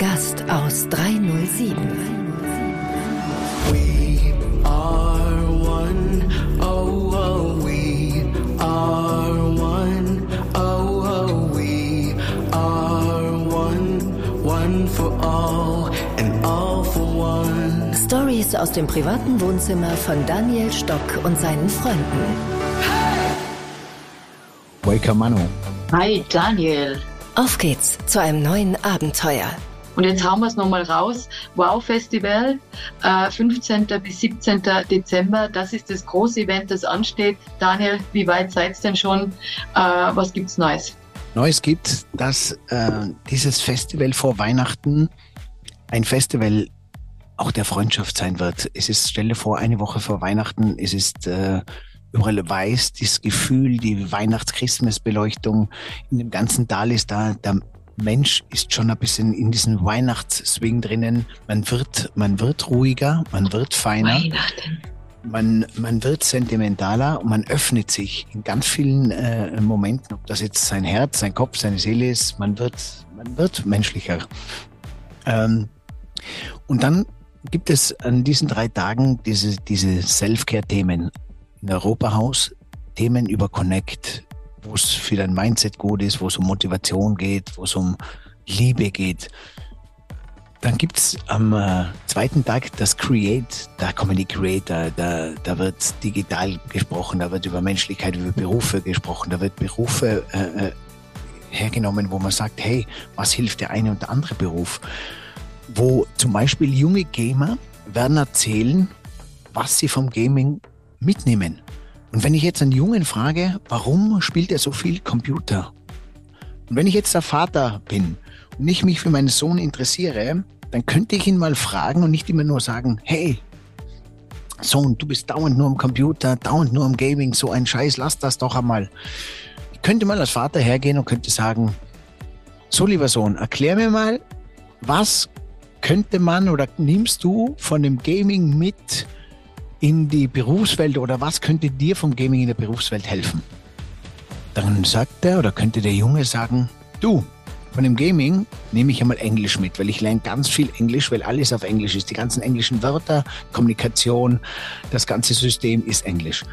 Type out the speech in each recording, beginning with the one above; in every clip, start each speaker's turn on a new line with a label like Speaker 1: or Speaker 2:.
Speaker 1: Gast aus 307.
Speaker 2: We are one, oh, oh, we are one, oh, oh, we are one, one for all and all for one.
Speaker 1: Stories aus dem privaten Wohnzimmer von Daniel Stock und seinen Freunden.
Speaker 3: Waker Manu.
Speaker 4: Hi Daniel.
Speaker 1: Auf geht's zu einem neuen Abenteuer.
Speaker 4: Und jetzt hauen wir es nochmal raus. Wow Festival, äh, 15. bis 17. Dezember. Das ist das große Event, das ansteht. Daniel, wie weit seid ihr denn schon? Äh, was gibt's Neues?
Speaker 3: Neues gibt, dass äh, dieses Festival vor Weihnachten ein Festival auch der Freundschaft sein wird. Es ist, stelle vor, eine Woche vor Weihnachten, es ist äh, überall weiß, das Gefühl, die Weihnachts-Christmas-Beleuchtung in dem ganzen Tal ist da. Der Mensch ist schon ein bisschen in diesem Weihnachtsswing drinnen. Man wird, man wird ruhiger, man wird feiner.
Speaker 4: Weihnachten.
Speaker 3: Man, man wird sentimentaler und man öffnet sich in ganz vielen äh, Momenten, ob das jetzt sein Herz, sein Kopf, seine Seele ist, man wird, man wird menschlicher. Ähm, und dann gibt es an diesen drei Tagen diese, diese Self-Care-Themen in Europahaus, Themen über Connect, wo es für dein Mindset gut ist, wo es um Motivation geht, wo es um Liebe geht. Dann gibt's am äh, zweiten Tag das Create, da kommen die Creator, da, da wird digital gesprochen, da wird über Menschlichkeit, über Berufe gesprochen, da wird Berufe äh, äh, hergenommen, wo man sagt, hey, was hilft der eine und der andere Beruf? Wo zum Beispiel junge Gamer werden erzählen, was sie vom Gaming mitnehmen. Und wenn ich jetzt einen Jungen frage, warum spielt er so viel Computer? Und wenn ich jetzt der Vater bin und ich mich für meinen Sohn interessiere, dann könnte ich ihn mal fragen und nicht immer nur sagen, hey, Sohn, du bist dauernd nur am Computer, dauernd nur am Gaming, so ein Scheiß, lass das doch einmal. Ich könnte mal als Vater hergehen und könnte sagen, so lieber Sohn, erklär mir mal, was könnte man oder nimmst du von dem Gaming mit in die Berufswelt oder was könnte dir vom Gaming in der Berufswelt helfen? Dann sagt er oder könnte der Junge sagen, du, von dem Gaming nehme ich einmal Englisch mit, weil ich lerne ganz viel Englisch, weil alles auf Englisch ist. Die ganzen englischen Wörter, Kommunikation, das ganze System ist Englisch.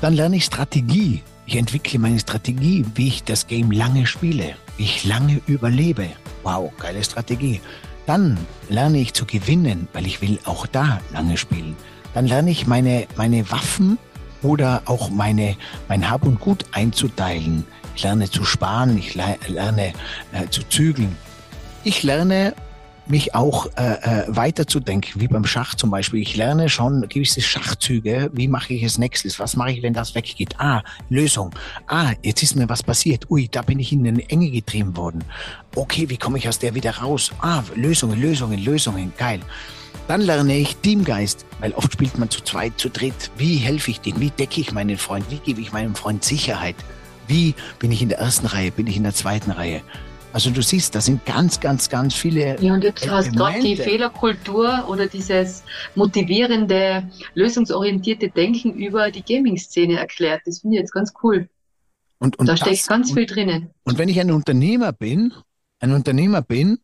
Speaker 3: Dann lerne ich Strategie. Ich entwickle meine Strategie, wie ich das Game lange spiele, wie ich lange überlebe. Wow, geile Strategie. Dann lerne ich zu gewinnen, weil ich will auch da lange spielen. Dann lerne ich meine, meine Waffen oder auch meine, mein Hab und Gut einzuteilen. Ich lerne zu sparen, ich le lerne äh, zu zügeln. Ich lerne mich auch äh, äh, weiterzudenken, wie beim Schach zum Beispiel. Ich lerne schon gewisse Schachzüge. Wie mache ich es nächstes? Was mache ich, wenn das weggeht? Ah, Lösung. Ah, jetzt ist mir was passiert. Ui, da bin ich in eine Enge getrieben worden. Okay, wie komme ich aus der wieder raus? Ah, Lösungen, Lösungen, Lösungen. Geil. Dann lerne ich Teamgeist, weil oft spielt man zu zweit, zu dritt. Wie helfe ich dem? Wie decke ich meinen Freund? Wie gebe ich meinem Freund Sicherheit? Wie bin ich in der ersten Reihe? Bin ich in der zweiten Reihe? Also du siehst, da sind ganz, ganz, ganz viele.
Speaker 4: Ja, und jetzt hast du gerade die. Fehlerkultur oder dieses motivierende, lösungsorientierte Denken über die Gaming-Szene erklärt. Das finde ich jetzt ganz cool.
Speaker 3: Und, und
Speaker 4: da
Speaker 3: das-
Speaker 4: steckt ganz
Speaker 3: und,
Speaker 4: viel drinnen.
Speaker 3: Und wenn ich ein Unternehmer bin, ein Unternehmer bin,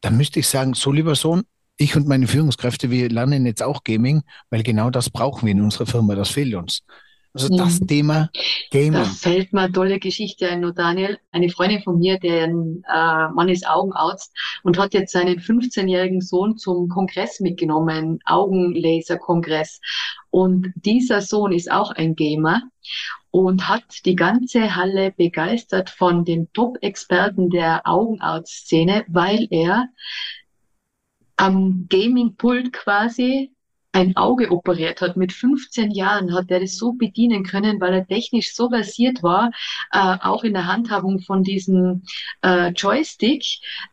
Speaker 3: dann müsste ich sagen, so lieber Sohn, ich und meine Führungskräfte, wir lernen jetzt auch Gaming, weil genau das brauchen wir in unserer Firma, das fehlt uns. Also das
Speaker 4: Mhm.
Speaker 3: Thema
Speaker 4: Da
Speaker 3: Gaming.
Speaker 4: fällt mir eine tolle Geschichte ein, nur Daniel. Eine Freundin von mir, deren äh, Mann ist Augenarzt und hat jetzt seinen 15-jährigen Sohn zum Kongress mitgenommen, Augenlaserkongress. Und dieser Sohn ist auch ein Gamer und hat die ganze Halle begeistert von den Top-Experten der Augenarztszene, weil er am Gaming-Pult quasi ein Auge operiert hat. Mit 15 Jahren hat er das so bedienen können, weil er technisch so versiert war, äh, auch in der Handhabung von diesem äh, Joystick,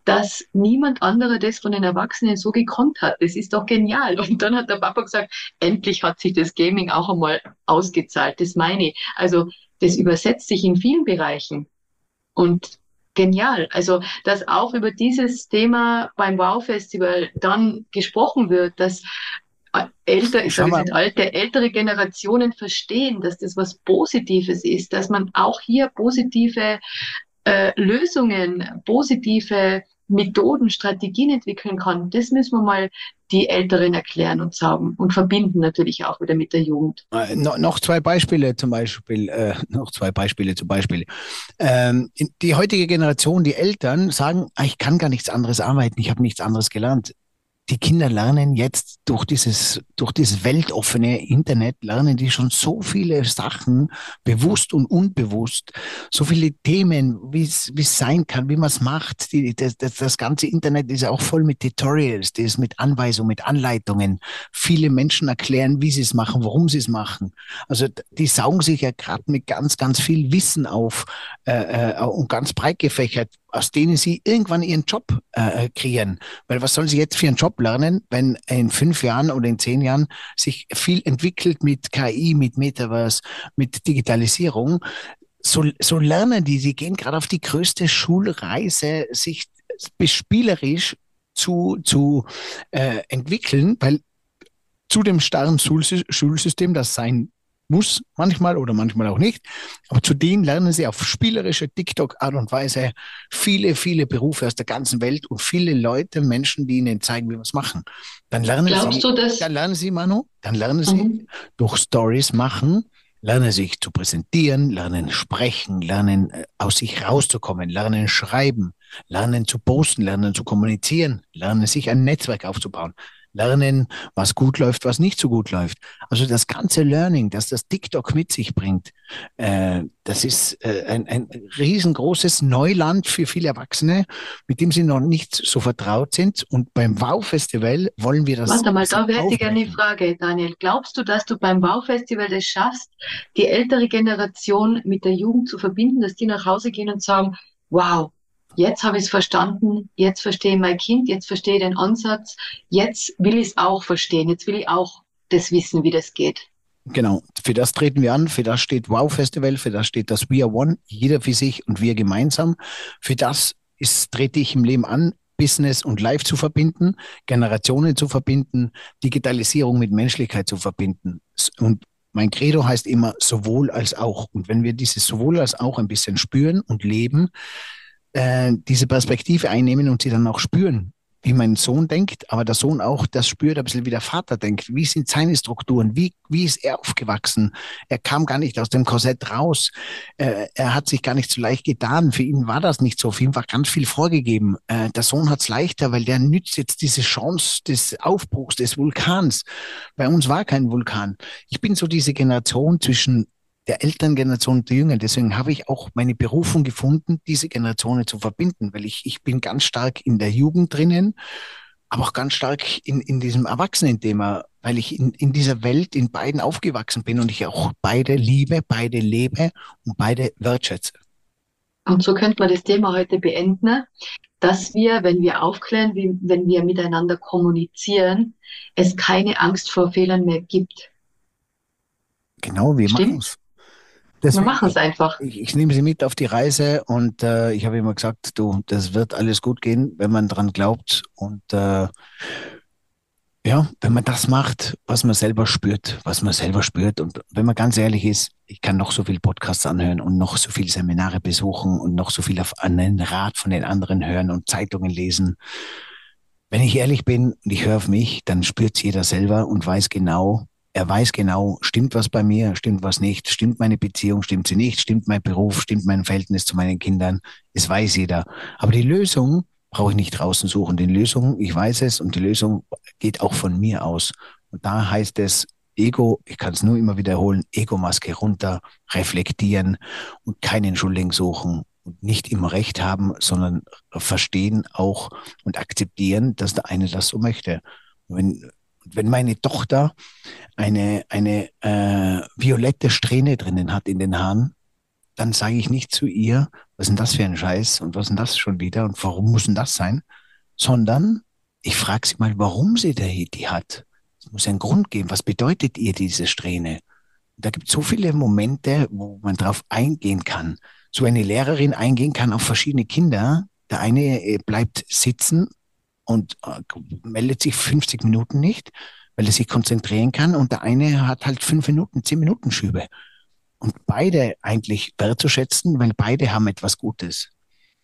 Speaker 4: dass niemand anderer das von den Erwachsenen so gekonnt hat. Das ist doch genial. Und dann hat der Papa gesagt, endlich hat sich das Gaming auch einmal ausgezahlt. Das meine ich. Also das übersetzt sich in vielen Bereichen. Und genial. Also, dass auch über dieses Thema beim Wow-Festival dann gesprochen wird, dass äh, älter, ich sage jetzt alte, ältere Generationen verstehen, dass das was Positives ist, dass man auch hier positive äh, Lösungen, positive Methoden, Strategien entwickeln kann, das müssen wir mal die Älteren erklären und sagen und verbinden natürlich auch wieder mit der Jugend.
Speaker 3: Äh, no, noch zwei Beispiele zum Beispiel, äh, noch zwei Beispiele zum Beispiel. Ähm, die heutige Generation, die Eltern sagen, ah, ich kann gar nichts anderes arbeiten, ich habe nichts anderes gelernt die Kinder lernen jetzt durch dieses, durch dieses weltoffene Internet, lernen die schon so viele Sachen, bewusst und unbewusst, so viele Themen, wie es sein kann, wie man es macht. Die, das, das, das ganze Internet ist ja auch voll mit Tutorials, das ist mit Anweisungen, mit Anleitungen. Viele Menschen erklären, wie sie es machen, warum sie es machen. Also die saugen sich ja gerade mit ganz, ganz viel Wissen auf äh, äh, und ganz breit gefächert aus denen sie irgendwann ihren Job äh, kreieren. Weil was sollen sie jetzt für einen Job lernen, wenn in fünf Jahren oder in zehn Jahren sich viel entwickelt mit KI, mit Metaverse, mit Digitalisierung? So, so lernen die, sie gehen gerade auf die größte Schulreise, sich bespielerisch zu, zu äh, entwickeln, weil zu dem starren Schulsystem, das sein muss manchmal oder manchmal auch nicht. Aber zudem lernen sie auf spielerische TikTok-Art und Weise viele, viele Berufe aus der ganzen Welt und viele Leute, Menschen, die ihnen zeigen, wie wir es machen. Dann lernen
Speaker 4: Glaubst
Speaker 3: sie,
Speaker 4: du das?
Speaker 3: dann lernen sie, Manu, dann lernen sie
Speaker 4: Mhm.
Speaker 3: durch Stories machen, lernen sich zu präsentieren, lernen sprechen, lernen äh, aus sich rauszukommen, lernen schreiben, lernen zu posten, lernen zu kommunizieren, lernen sich ein Netzwerk aufzubauen lernen, was gut läuft, was nicht so gut läuft. Also das ganze Learning, das das TikTok mit sich bringt, äh, das ist äh, ein, ein riesengroßes Neuland für viele Erwachsene, mit dem sie noch nicht so vertraut sind. Und beim Wow-Festival wollen wir das.
Speaker 4: Warte mal, da wäre ich gerne die
Speaker 3: aufbrechen.
Speaker 4: Frage, Daniel. Glaubst du, dass du beim Baufestival es schaffst, die ältere Generation mit der Jugend zu verbinden, dass die nach Hause gehen und sagen, wow, jetzt habe ich es verstanden, jetzt verstehe ich mein Kind, jetzt verstehe ich den Ansatz, jetzt will ich es auch verstehen, jetzt will ich auch das wissen, wie das geht.
Speaker 3: Genau, für das treten wir an, für das steht Wow Festival, für das steht das We Are One, jeder für sich und wir gemeinsam. Für das ist, trete ich im Leben an, Business und Life zu verbinden, Generationen zu verbinden, Digitalisierung mit Menschlichkeit zu verbinden. Und mein Credo heißt immer sowohl als auch. Und wenn wir dieses sowohl als auch ein bisschen spüren und leben, äh, diese Perspektive einnehmen und sie dann auch spüren, wie mein Sohn denkt, aber der Sohn auch das spürt, ein bisschen wie der Vater denkt. Wie sind seine Strukturen? Wie, wie ist er aufgewachsen? Er kam gar nicht aus dem Korsett raus. Äh, er hat sich gar nicht so leicht getan. Für ihn war das nicht so. Für ihn war ganz viel vorgegeben. Äh, der Sohn hat es leichter, weil der nützt jetzt diese Chance des Aufbruchs, des Vulkans. Bei uns war kein Vulkan. Ich bin so diese Generation zwischen der Elterngeneration und der Jüngeren. Deswegen habe ich auch meine Berufung gefunden, diese Generationen zu verbinden, weil ich, ich bin ganz stark in der Jugend drinnen, aber auch ganz stark in, in diesem Erwachsenen-Thema, weil ich in, in dieser Welt in beiden aufgewachsen bin und ich auch beide liebe, beide lebe und beide wertschätze.
Speaker 4: Und so könnte man das Thema heute beenden, dass wir, wenn wir aufklären, wie, wenn wir miteinander kommunizieren, es keine Angst vor Fehlern mehr gibt.
Speaker 3: Genau, wir machen es.
Speaker 4: Wir
Speaker 3: Deswegen,
Speaker 4: machen es einfach.
Speaker 3: ich, ich nehme sie mit auf die Reise und äh, ich habe immer gesagt, du, das wird alles gut gehen, wenn man dran glaubt und äh, ja, wenn man das macht, was man selber spürt, was man selber spürt und wenn man ganz ehrlich ist, ich kann noch so viel Podcasts anhören und noch so viele Seminare besuchen und noch so viel auf einen Rat von den anderen hören und Zeitungen lesen. Wenn ich ehrlich bin und ich höre auf mich, dann spürt's jeder selber und weiß genau, er weiß genau, stimmt was bei mir, stimmt was nicht, stimmt meine Beziehung, stimmt sie nicht, stimmt mein Beruf, stimmt mein Verhältnis zu meinen Kindern. Es weiß jeder. Aber die Lösung brauche ich nicht draußen suchen. Die Lösung, ich weiß es und die Lösung geht auch von mir aus. Und da heißt es, Ego, ich kann es nur immer wiederholen, Ego-Maske runter, reflektieren und keinen Schuldigen suchen und nicht immer Recht haben, sondern verstehen auch und akzeptieren, dass der eine das so möchte. Und wenn, wenn meine Tochter eine, eine äh, violette Strähne drinnen hat in den Haaren, dann sage ich nicht zu ihr, was ist denn das für ein Scheiß und was ist denn das schon wieder und warum muss denn das sein, sondern ich frage sie mal, warum sie die, hat. Es muss einen Grund geben. Was bedeutet ihr diese Strähne? Da gibt es so viele Momente, wo man drauf eingehen kann. So eine Lehrerin eingehen kann auf verschiedene Kinder. Der eine äh, bleibt sitzen und äh, meldet sich 50 Minuten nicht, weil er sich konzentrieren kann. Und der eine hat halt fünf Minuten, zehn Minuten Schübe. Und beide eigentlich wertzuschätzen, weil beide haben etwas Gutes.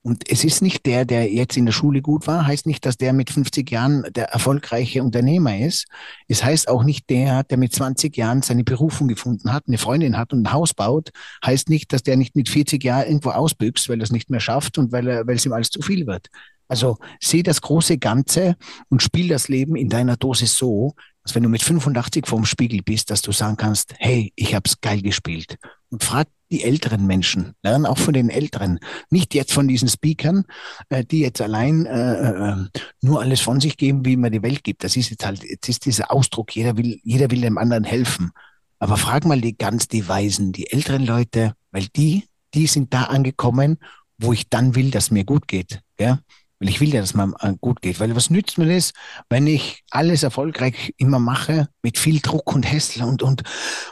Speaker 3: Und es ist nicht der, der jetzt in der Schule gut war, heißt nicht, dass der mit 50 Jahren der erfolgreiche Unternehmer ist. Es heißt auch nicht der, der mit 20 Jahren seine Berufung gefunden hat, eine Freundin hat und ein Haus baut, heißt nicht, dass der nicht mit 40 Jahren irgendwo ausbüchst, weil er es nicht mehr schafft und weil, er, weil es ihm alles zu viel wird. Also sieh das große Ganze und spiel das Leben in deiner Dosis so, dass wenn du mit 85 vorm Spiegel bist, dass du sagen kannst, hey, ich hab's geil gespielt. Und frag die älteren Menschen, lern auch von den Älteren, nicht jetzt von diesen Speakern, äh, die jetzt allein äh, äh, nur alles von sich geben, wie man die Welt gibt. Das ist jetzt halt, jetzt ist dieser Ausdruck, jeder will, jeder will dem anderen helfen. Aber frag mal die ganz die Weisen, die älteren Leute, weil die, die sind da angekommen, wo ich dann will, dass mir gut geht. Ja? Weil ich will ja, dass man äh, gut geht. Weil was nützt mir das, wenn ich alles erfolgreich immer mache, mit viel Druck und Hässel und, und,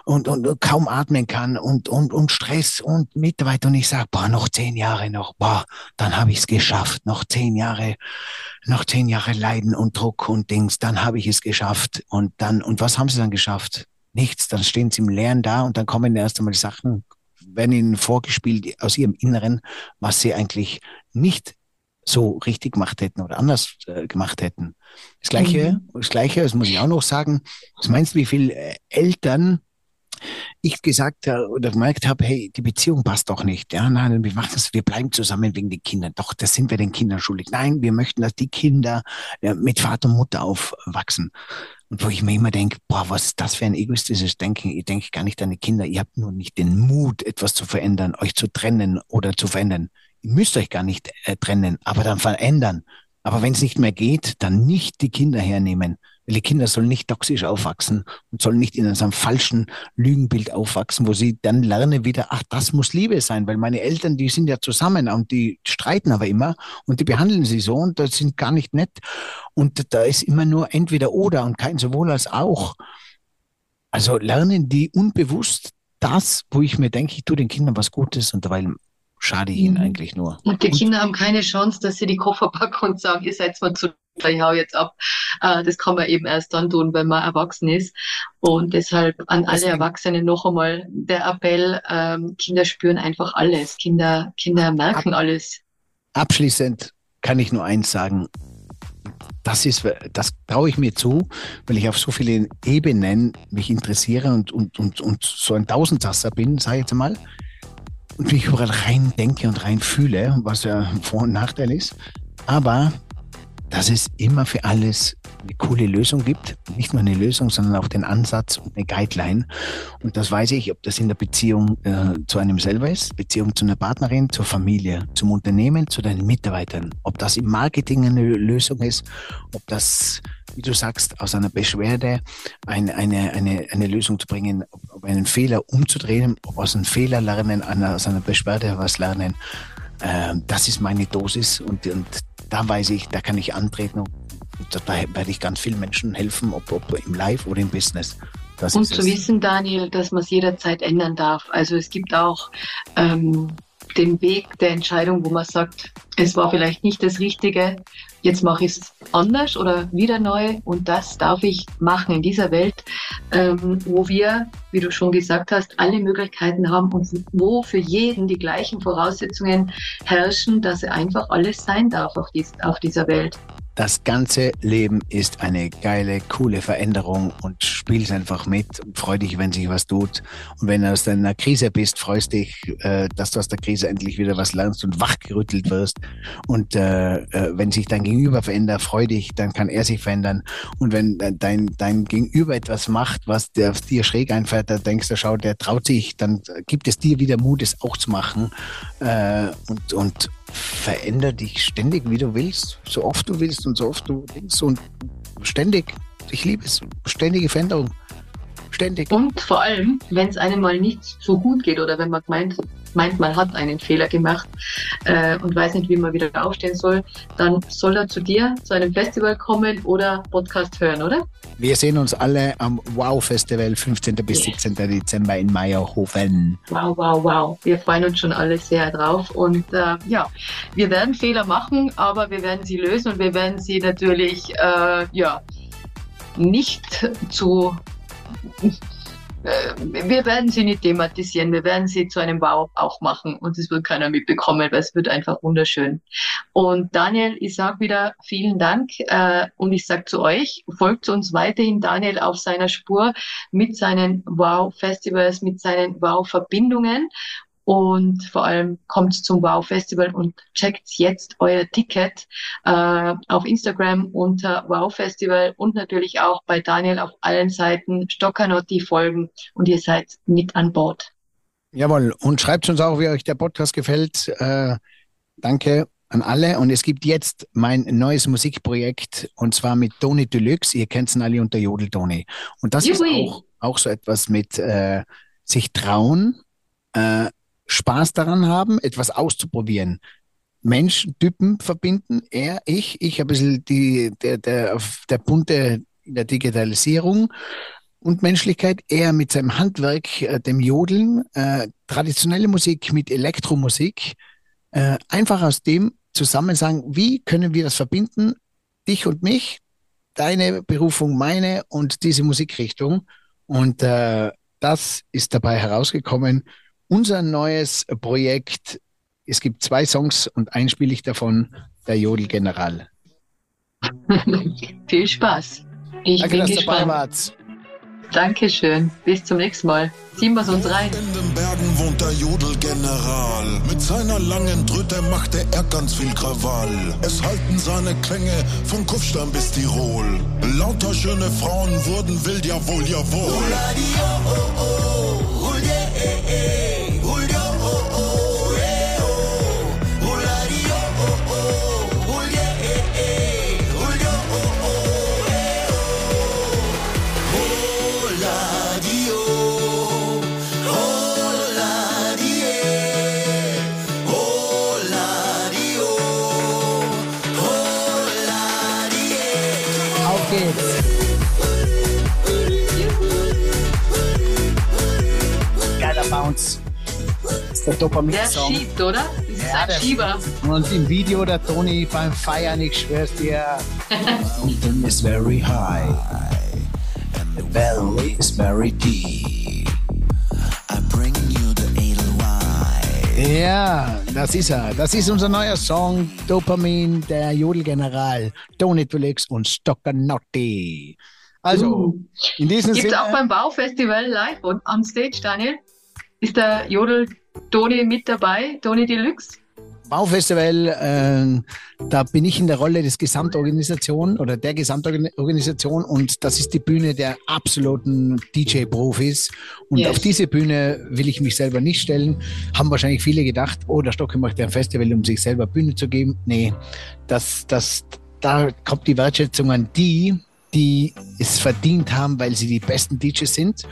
Speaker 3: und, und kaum atmen kann und, und, und Stress und Mitarbeiter und ich sage, boah, noch zehn Jahre noch, boah, dann habe ich es geschafft. Noch zehn Jahre, noch zehn Jahre Leiden und Druck und Dings, dann habe ich es geschafft. Und dann, und was haben sie dann geschafft? Nichts. Dann stehen sie im Leeren da und dann kommen erst einmal Sachen, werden ihnen vorgespielt aus ihrem Inneren, was sie eigentlich nicht so richtig gemacht hätten oder anders äh, gemacht hätten. Das Gleiche, mhm. das Gleiche, das muss ich auch noch sagen. Was meinst du, wie viele äh, Eltern ich gesagt äh, oder gemerkt habe, hey, die Beziehung passt doch nicht. Ja, nein, wir machen das, wir bleiben zusammen wegen den Kindern. Doch, das sind wir den Kindern schuldig. Nein, wir möchten, dass die Kinder ja, mit Vater und Mutter aufwachsen. Und wo ich mir immer denke, boah, was ist das für ein egoistisches Denken? Ihr denkt gar nicht an die Kinder. Ihr habt nur nicht den Mut, etwas zu verändern, euch zu trennen oder zu verändern. Ihr müsst euch gar nicht äh, trennen, aber dann verändern. Aber wenn es nicht mehr geht, dann nicht die Kinder hernehmen. Weil die Kinder sollen nicht toxisch aufwachsen und sollen nicht in einem falschen Lügenbild aufwachsen, wo sie dann lernen wieder, ach, das muss Liebe sein, weil meine Eltern, die sind ja zusammen und die streiten aber immer und die behandeln sie so und das sind gar nicht nett. Und da ist immer nur entweder oder und kein sowohl als auch. Also lernen die unbewusst das, wo ich mir denke, ich tue den Kindern was Gutes und dabei schade ich ihnen mhm. eigentlich nur.
Speaker 4: Und die Kinder haben keine Chance, dass sie die Koffer packen und sagen, ihr seid mal zu, ich hau jetzt ab. Äh, das kann man eben erst dann tun, wenn man erwachsen ist. Und deshalb an alle Erwachsenen noch einmal der Appell, ähm, Kinder spüren einfach alles. Kinder, Kinder merken alles.
Speaker 3: Abschließend kann ich nur eins sagen. Das ist, das traue ich mir zu, weil ich auf so vielen Ebenen mich interessiere und, und, und, und so ein Tausendsasser bin, sage ich jetzt mal und wie ich überall rein denke und rein fühle, was ja Vor- und Nachteil ist. Aber dass es immer für alles eine coole Lösung gibt. Nicht nur eine Lösung, sondern auch den Ansatz und eine Guideline. Und das weiß ich, ob das in der Beziehung äh, zu einem selber ist, Beziehung zu einer Partnerin, zur Familie, zum Unternehmen, zu deinen Mitarbeitern. Ob das im Marketing eine Lösung ist, ob das, wie du sagst, aus einer Beschwerde eine, eine, eine, eine Lösung zu bringen, ob einen Fehler umzudrehen, ob aus einem Fehler lernen, aus einer Beschwerde was lernen. Äh, das ist meine Dosis und, und da weiß ich, da kann ich antreten und da werde ich ganz vielen Menschen helfen, ob, ob im Live oder im Business.
Speaker 4: Das und zu wissen, Daniel, dass man es jederzeit ändern darf. Also es gibt auch ähm, den Weg der Entscheidung, wo man sagt, es war vielleicht nicht das Richtige, jetzt mache ich es anders oder wieder neu und das darf ich machen in dieser Welt, ähm, wo wir, wie du schon gesagt hast, alle Möglichkeiten haben und wo für jeden die gleichen Voraussetzungen herrschen, dass er einfach alles sein darf auf, dies, auf dieser Welt.
Speaker 3: Das ganze Leben ist eine geile, coole Veränderung und spielst einfach mit und freu dich, wenn sich was tut. Und wenn du aus deiner Krise bist, freust dich, äh, dass du aus der Krise endlich wieder was lernst und wachgerüttelt wirst. Und äh, äh, wenn sich dein Gegenüber verändert, freu dich, dann kann er sich verändern. Und wenn dein, dein Gegenüber etwas macht, was dir, dir schräg einfällt, dann denkst du, schau, der traut sich, dann gibt es dir wieder Mut, es auch zu machen. Äh, und, und veränder dich ständig, wie du willst, so oft du willst und so oft du denkst und ständig. Ich liebe es. Ständige Veränderung. Ständig.
Speaker 4: Und vor allem, wenn es einem mal nicht so gut geht oder wenn man meint, meint, man hat einen Fehler gemacht äh, und weiß nicht, wie man wieder aufstehen soll, dann soll er zu dir zu einem Festival kommen oder Podcast hören, oder?
Speaker 3: Wir sehen uns alle am Wow Festival 15. bis yes. 17. Dezember in Meierhofen.
Speaker 4: Wow, wow, wow. Wir freuen uns schon alle sehr drauf und äh, ja, wir werden Fehler machen, aber wir werden sie lösen und wir werden sie natürlich äh, ja nicht zu äh, wir werden sie nicht thematisieren, wir werden sie zu einem Wow auch machen und es wird keiner mitbekommen, weil es wird einfach wunderschön. Und Daniel, ich sage wieder vielen Dank äh, und ich sage zu euch, folgt uns weiterhin Daniel auf seiner Spur mit seinen Wow-Festivals, mit seinen Wow-Verbindungen und vor allem kommt zum Wow Festival und checkt jetzt euer Ticket äh, auf Instagram unter Wow Festival und natürlich auch bei Daniel auf allen Seiten Stockanotti folgen und ihr seid mit an Bord.
Speaker 3: Jawohl, und schreibt uns auch, wie euch der Podcast gefällt. Äh, danke an alle. Und es gibt jetzt mein neues Musikprojekt und zwar mit Toni Deluxe. Ihr kennt es alle unter Jodel Toni. Und das Juhui. ist auch, auch so etwas mit äh, sich trauen, äh, Spaß daran haben, etwas auszuprobieren. Menschen, Typen verbinden, er, ich, ich ein bisschen die, der, der, der bunte in der Digitalisierung und Menschlichkeit, er mit seinem Handwerk, äh, dem Jodeln, äh, traditionelle Musik mit Elektromusik, äh, einfach aus dem zusammen sagen, wie können wir das verbinden, dich und mich, deine Berufung, meine und diese Musikrichtung. Und äh, das ist dabei herausgekommen unser neues Projekt. Es gibt zwei Songs und ein spiele ich davon, der Jodelgeneral.
Speaker 4: Viel Spaß.
Speaker 3: Ich Danke, bin dass gespannt. dabei wart.
Speaker 4: Dankeschön. Bis zum nächsten Mal. Ziehen wir es uns rein.
Speaker 5: In den Bergen wohnt der Jodelgeneral. Mit seiner langen Tröte machte er ganz viel Krawall. Es halten seine Klänge von Kufstein bis Tirol. Lauter schöne Frauen wurden wild, jawohl, jawohl. Oh, oh, oh, oh, yeah,
Speaker 3: Das ist der Dopamin-Song.
Speaker 4: Der schiebt, oder? Das ist ja, ein Schieber.
Speaker 3: Und im Video der Toni beim Feiern, ich schwör's dir, mountain is very high and the valley is very deep. I bring you the Edelweiss. Ja, das ist er. Das ist unser neuer Song, Dopamin, der Jodelgeneral, Tony Felix und Stoccanotti. Also, uh. in diesem
Speaker 4: Gibt's Sinne. auch beim Baufestival live und on stage, Daniel? Ist der Jodel Toni mit dabei, Toni Deluxe?
Speaker 3: Baufestival, äh, da bin ich in der Rolle des Gesamtorganisation oder der Gesamtorganisation und das ist die Bühne der absoluten DJ-Profis. Und yes. auf diese Bühne will ich mich selber nicht stellen. Haben wahrscheinlich viele gedacht, oh, der Stocke macht ein Festival, um sich selber Bühne zu geben. Nee, das, das, da kommt die Wertschätzung an die, die es verdient haben, weil sie die besten DJs sind.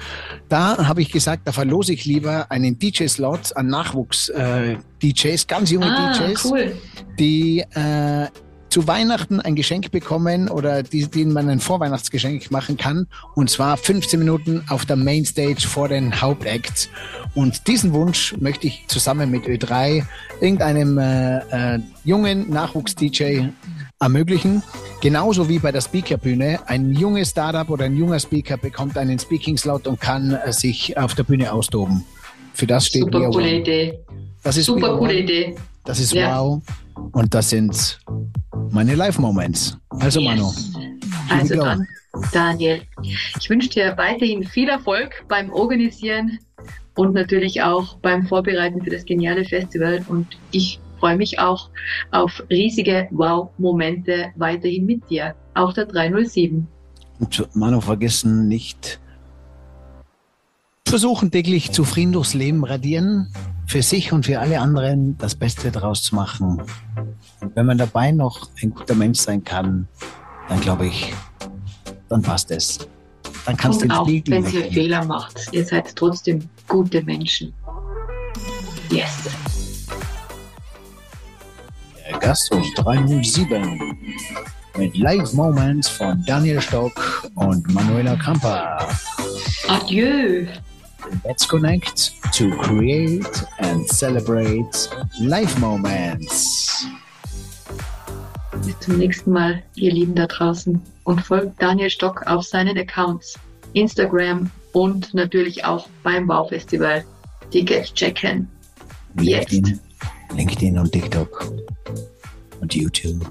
Speaker 3: Da habe ich gesagt, da verlose ich lieber einen DJ-Slot an Nachwuchs-DJs, äh, ganz junge ah, DJs, cool. die äh, zu Weihnachten ein Geschenk bekommen oder die, denen man ein Vorweihnachtsgeschenk machen kann. Und zwar 15 Minuten auf der Mainstage vor den Hauptacts. Und diesen Wunsch möchte ich zusammen mit Ö3 irgendeinem äh, äh, jungen Nachwuchs-DJ ermöglichen. Genauso wie bei der Speakerbühne. Ein junges Startup oder ein junger Speaker bekommt einen Speaking-Slot und kann äh, sich auf der Bühne austoben. Für das steht
Speaker 4: Super coole One. Idee.
Speaker 3: Das ist
Speaker 4: Super coole Idee.
Speaker 3: Das ist ja. wow. Und das sind meine Live-Moments. Also yes. Manu.
Speaker 4: Also dann, Daniel, ich wünsche dir weiterhin viel Erfolg beim Organisieren und natürlich auch beim Vorbereiten für das geniale Festival. Und ich freue mich auch auf riesige Wow-Momente weiterhin mit dir. Auch der 307.
Speaker 3: Und Manu, vergessen nicht, versuchen täglich zufrieden durchs Leben radieren, für sich und für alle anderen das Beste daraus zu machen. Und wenn man dabei noch ein guter Mensch sein kann, dann glaube ich, dann passt es. Dann kannst
Speaker 4: und
Speaker 3: du
Speaker 4: auch wenn ihr Fehler macht, ihr seid trotzdem gute Menschen. Yes.
Speaker 3: Gastos 307 mit Live Moments von Daniel Stock und Manuela Kamper.
Speaker 4: Adieu.
Speaker 3: Let's connect to create and celebrate life moments.
Speaker 4: Bis zum nächsten Mal, ihr Lieben da draußen. Und folgt Daniel Stock auf seinen Accounts. Instagram und natürlich auch beim Wow Festival Tickets checken. Jetzt.
Speaker 3: LinkedIn, und TikTok und YouTube.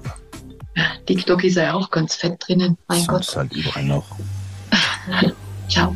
Speaker 4: TikTok ist ja auch ganz fett drinnen. Mein
Speaker 3: Sonst
Speaker 4: Gott.
Speaker 3: halt überall noch.
Speaker 4: Ciao.